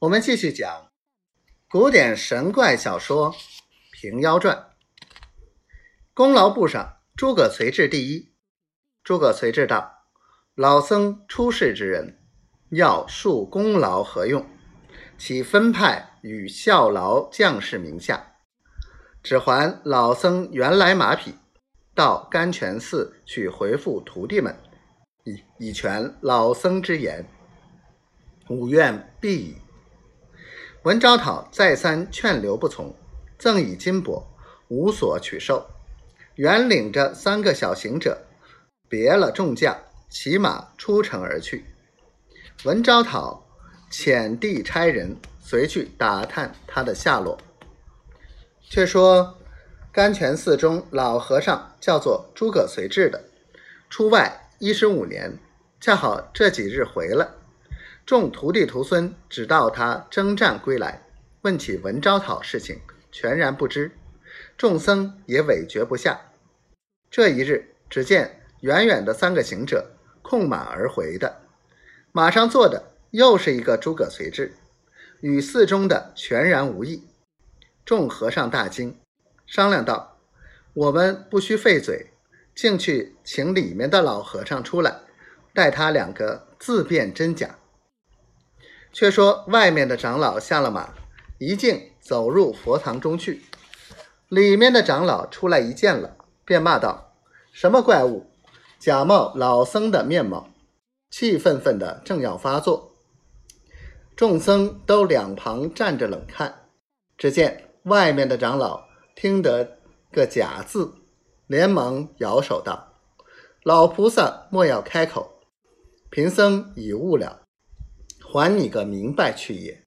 我们继续讲古典神怪小说《平妖传》。功劳簿上，诸葛随志第一。诸葛随志道：“老僧出世之人，要述功劳何用？其分派与效劳将士名下，只还老僧原来马匹，到甘泉寺去回复徒弟们，以以全老僧之言。吾愿必矣。”文昭讨再三劝留不从，赠以金帛，无所取受。原领着三个小行者，别了众将，骑马出城而去。文昭讨遣地差人随去打探他的下落。却说甘泉寺中老和尚叫做诸葛随志的，出外一十五年，恰好这几日回了。众徒弟徒孙只道他征战归来，问起文昭讨事情，全然不知。众僧也委决不下。这一日，只见远远的三个行者控马而回的，马上坐的又是一个诸葛随志，与寺中的全然无异。众和尚大惊，商量道：“我们不需费嘴，竟去请里面的老和尚出来，待他两个自辨真假。”却说外面的长老下了马，一径走入佛堂中去。里面的长老出来一见了，便骂道：“什么怪物，假冒老僧的面貌！”气愤愤的正要发作，众僧都两旁站着冷看。只见外面的长老听得个假字，连忙摇手道：“老菩萨莫要开口，贫僧已悟了。”还你个明白去也！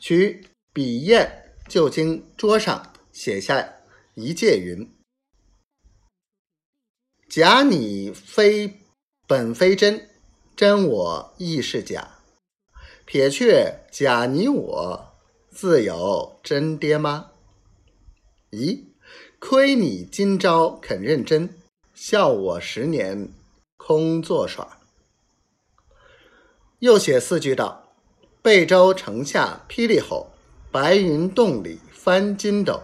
取笔砚，就经桌上写下一介云：“假你非本非真，真我亦是假。撇却假你我，自有真爹妈。咦，亏你今朝肯认真，笑我十年空作耍。”又写四句道：“贝州城下霹雳吼，白云洞里翻筋斗。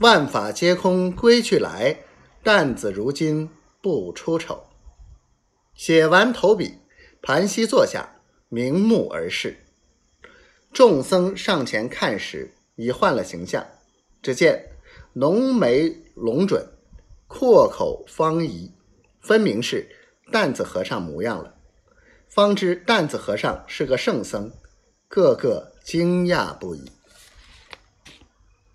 万法皆空归去来，担子如今不出丑。”写完投笔，盘膝坐下，瞑目而视。众僧上前看时，已换了形象。只见浓眉隆准，阔口方颐，分明是担子和尚模样了。方知担子和尚是个圣僧，个个惊讶不已。